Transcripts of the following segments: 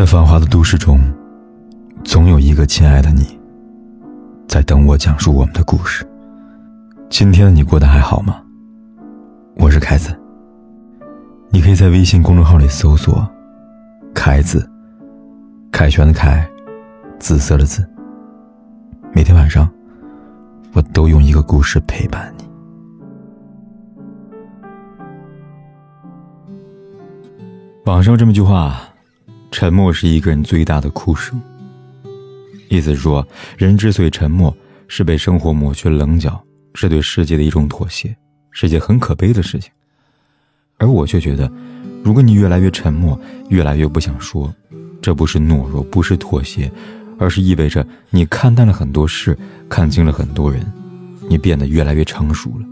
在繁华的都市中，总有一个亲爱的你，在等我讲述我们的故事。今天的你过得还好吗？我是凯子。你可以在微信公众号里搜索“凯子”，凯旋的凯，紫色的紫。每天晚上，我都用一个故事陪伴你。网上这么句话。沉默是一个人最大的哭声。意思是说，人之所以沉默，是被生活抹去棱角，是对世界的一种妥协，是件很可悲的事情。而我却觉得，如果你越来越沉默，越来越不想说，这不是懦弱，不是妥协，而是意味着你看淡了很多事，看清了很多人，你变得越来越成熟了，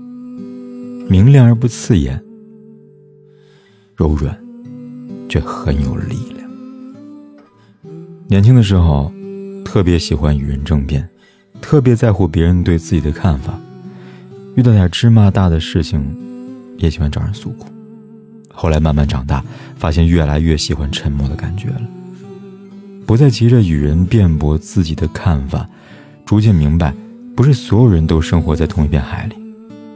明亮而不刺眼，柔软，却很有力量。年轻的时候，特别喜欢与人争辩，特别在乎别人对自己的看法。遇到点芝麻大的事情，也喜欢找人诉苦。后来慢慢长大，发现越来越喜欢沉默的感觉了，不再急着与人辩驳自己的看法。逐渐明白，不是所有人都生活在同一片海里，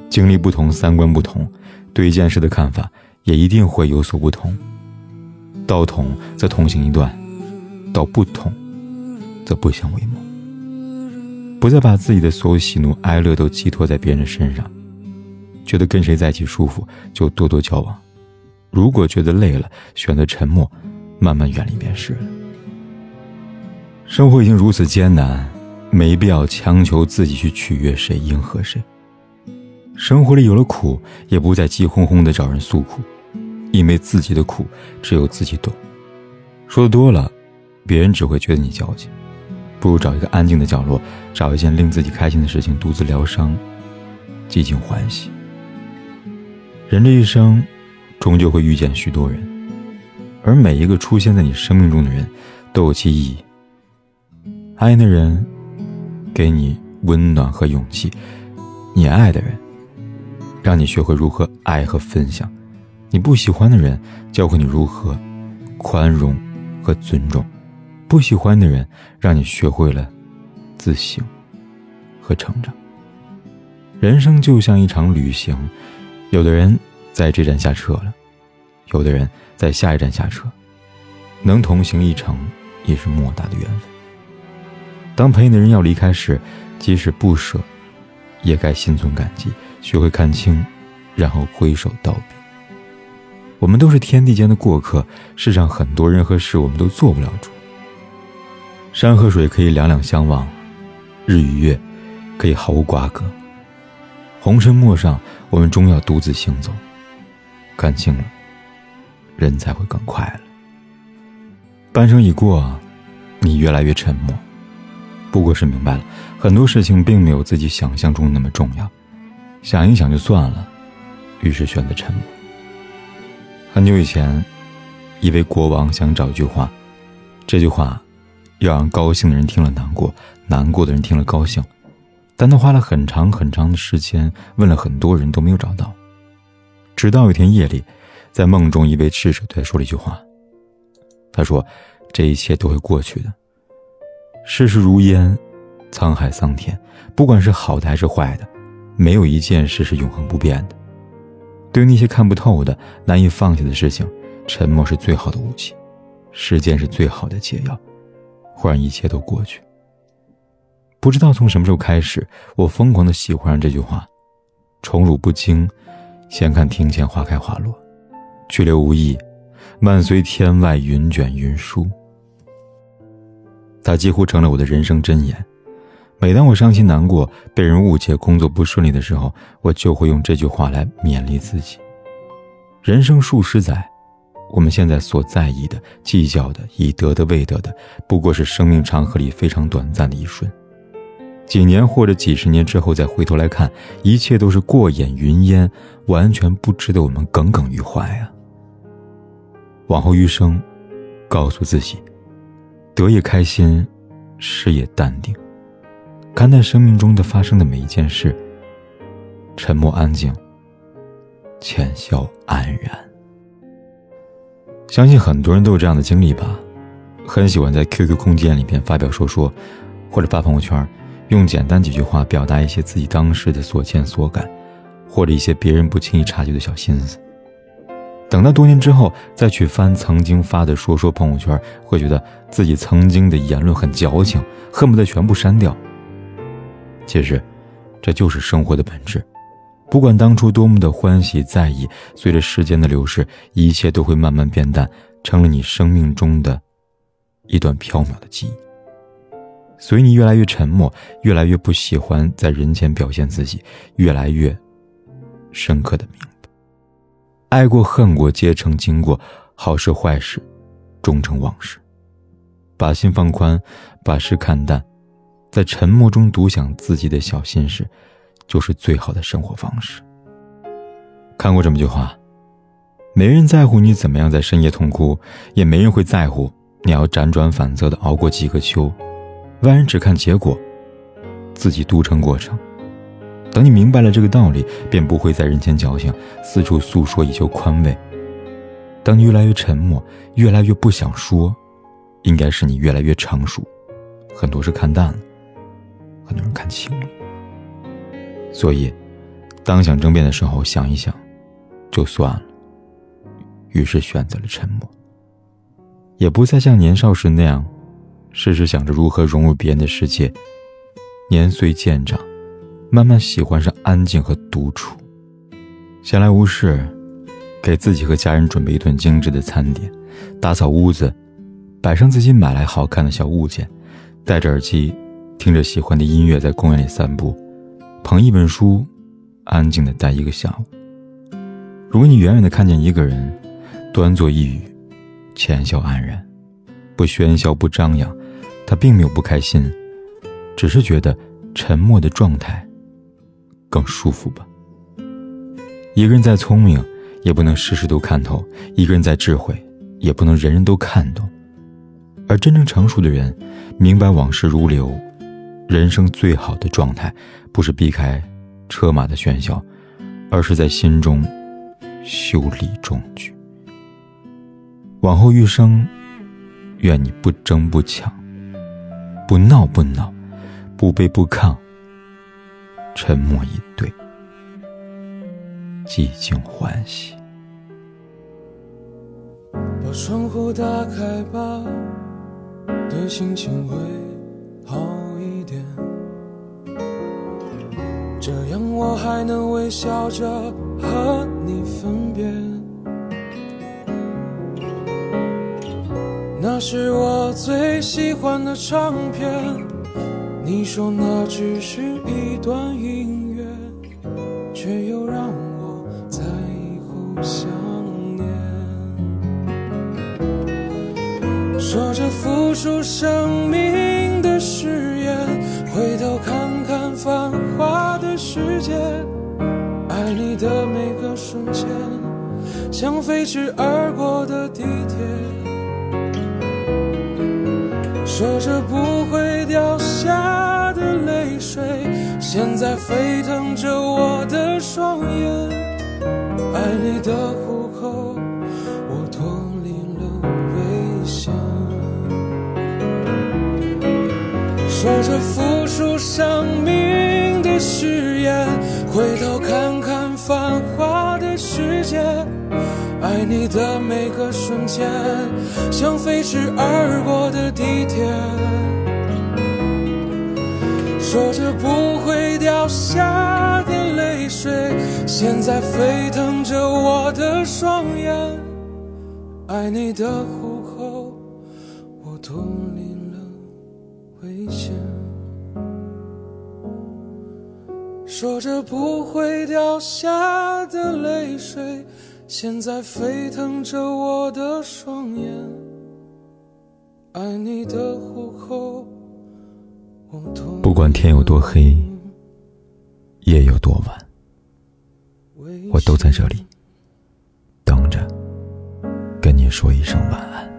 经历不同，三观不同，对一件事的看法也一定会有所不同。道同则同行一段。到不同，则不相为谋。不再把自己的所有喜怒哀乐都寄托在别人身上，觉得跟谁在一起舒服就多多交往。如果觉得累了，选择沉默，慢慢远离便是了。生活已经如此艰难，没必要强求自己去取悦谁、迎合谁。生活里有了苦，也不再急哄哄的找人诉苦，因为自己的苦只有自己懂。说的多了。别人只会觉得你矫情，不如找一个安静的角落，找一件令自己开心的事情，独自疗伤，寂静欢喜。人这一生，终究会遇见许多人，而每一个出现在你生命中的人，都有其意义。爱你的人，给你温暖和勇气；你爱的人，让你学会如何爱和分享；你不喜欢的人，教会你如何宽容和尊重。不喜欢的人，让你学会了自省和成长。人生就像一场旅行，有的人在这站下车了，有的人在下一站下车，能同行一程，也是莫大的缘分。当陪你的人要离开时，即使不舍，也该心存感激，学会看清，然后挥手道别。我们都是天地间的过客，世上很多人和事，我们都做不了主。山和水可以两两相望，日与月可以毫无瓜葛。红尘陌上，我们终要独自行走。看清了，人才会更快乐。半生已过，你越来越沉默，不过是明白了很多事情并没有自己想象中那么重要，想一想就算了，于是选择沉默。很久以前，一位国王想找一句话，这句话。要让高兴的人听了难过，难过的人听了高兴，但他花了很长很长的时间，问了很多人都没有找到。直到有一天夜里，在梦中，一位智者对他说了一句话：“他说，这一切都会过去的。世事如烟，沧海桑田，不管是好的还是坏的，没有一件事是永恒不变的。对于那些看不透的、难以放下的事情，沉默是最好的武器，时间是最好的解药。”会让一切都过去。不知道从什么时候开始，我疯狂的喜欢上这句话：“宠辱不惊，闲看庭前花开花落；去留无意，漫随天外云卷云舒。”它几乎成了我的人生箴言。每当我伤心难过、被人误解、工作不顺利的时候，我就会用这句话来勉励自己。人生数十载。我们现在所在意的、计较的、已得的、未得的，不过是生命长河里非常短暂的一瞬。几年或者几十年之后再回头来看，一切都是过眼云烟，完全不值得我们耿耿于怀啊！往后余生，告诉自己：得也开心，失也淡定，看待生命中的发生的每一件事，沉默安静，浅笑安然。相信很多人都有这样的经历吧，很喜欢在 QQ 空间里边发表说说，或者发朋友圈，用简单几句话表达一些自己当时的所见所感，或者一些别人不轻易察觉的小心思。等到多年之后再去翻曾经发的说说朋友圈，会觉得自己曾经的言论很矫情，恨不得全部删掉。其实，这就是生活的本质。不管当初多么的欢喜在意，随着时间的流逝，一切都会慢慢变淡，成了你生命中的一段飘渺的记忆。所以你越来越沉默，越来越不喜欢在人前表现自己，越来越深刻的明白。爱过恨过皆成经过，好事坏事，终成往事。把心放宽，把事看淡，在沉默中独享自己的小心事，就是最好的生活方式。看过这么句话：没人在乎你怎么样在深夜痛哭，也没人会在乎你要辗转反侧的熬过几个秋。外人只看结果，自己独撑过程。等你明白了这个道理，便不会在人前矫情，四处诉说以求宽慰。当你越来越沉默，越来越不想说，应该是你越来越成熟，很多事看淡了，很多人看清了。所以，当想争辩的时候，想一想，就算了。于是选择了沉默，也不再像年少时那样，时时想着如何融入别人的世界。年岁渐长。慢慢喜欢上安静和独处，闲来无事，给自己和家人准备一顿精致的餐点，打扫屋子，摆上自己买来好看的小物件，戴着耳机，听着喜欢的音乐，在公园里散步，捧一本书，安静的待一个下午。如果你远远的看见一个人，端坐一隅，浅笑安然，不喧嚣不张扬，他并没有不开心，只是觉得沉默的状态。更舒服吧。一个人再聪明，也不能事事都看透；一个人再智慧，也不能人人都看懂。而真正成熟的人，明白往事如流，人生最好的状态，不是避开车马的喧嚣，而是在心中修理中举。往后余生，愿你不争不抢，不闹不恼，不卑不亢。沉默以对，寂静欢喜。把窗户打开吧，对心情会好这样我还能微笑着和你分别。那是我最喜欢的唱片。你说那只是一段音乐，却又让我在以后想念。说着付出生的每个瞬间，像飞驰而过的地铁。说着不会掉下的泪水，现在沸腾着我的双眼。爱你的虎口，我脱离了危险。说着付出生命的誓言，回头看你的每个瞬间，像飞驰而过的地铁。说着不会掉下的泪水，现在沸腾着我的双眼。爱你的虎口，我脱离了危险。说着不会掉下的泪水。现在沸腾着我的双眼，爱你的虎口。不管天有多黑，夜有多晚，我都在这里等着，跟你说一声晚安。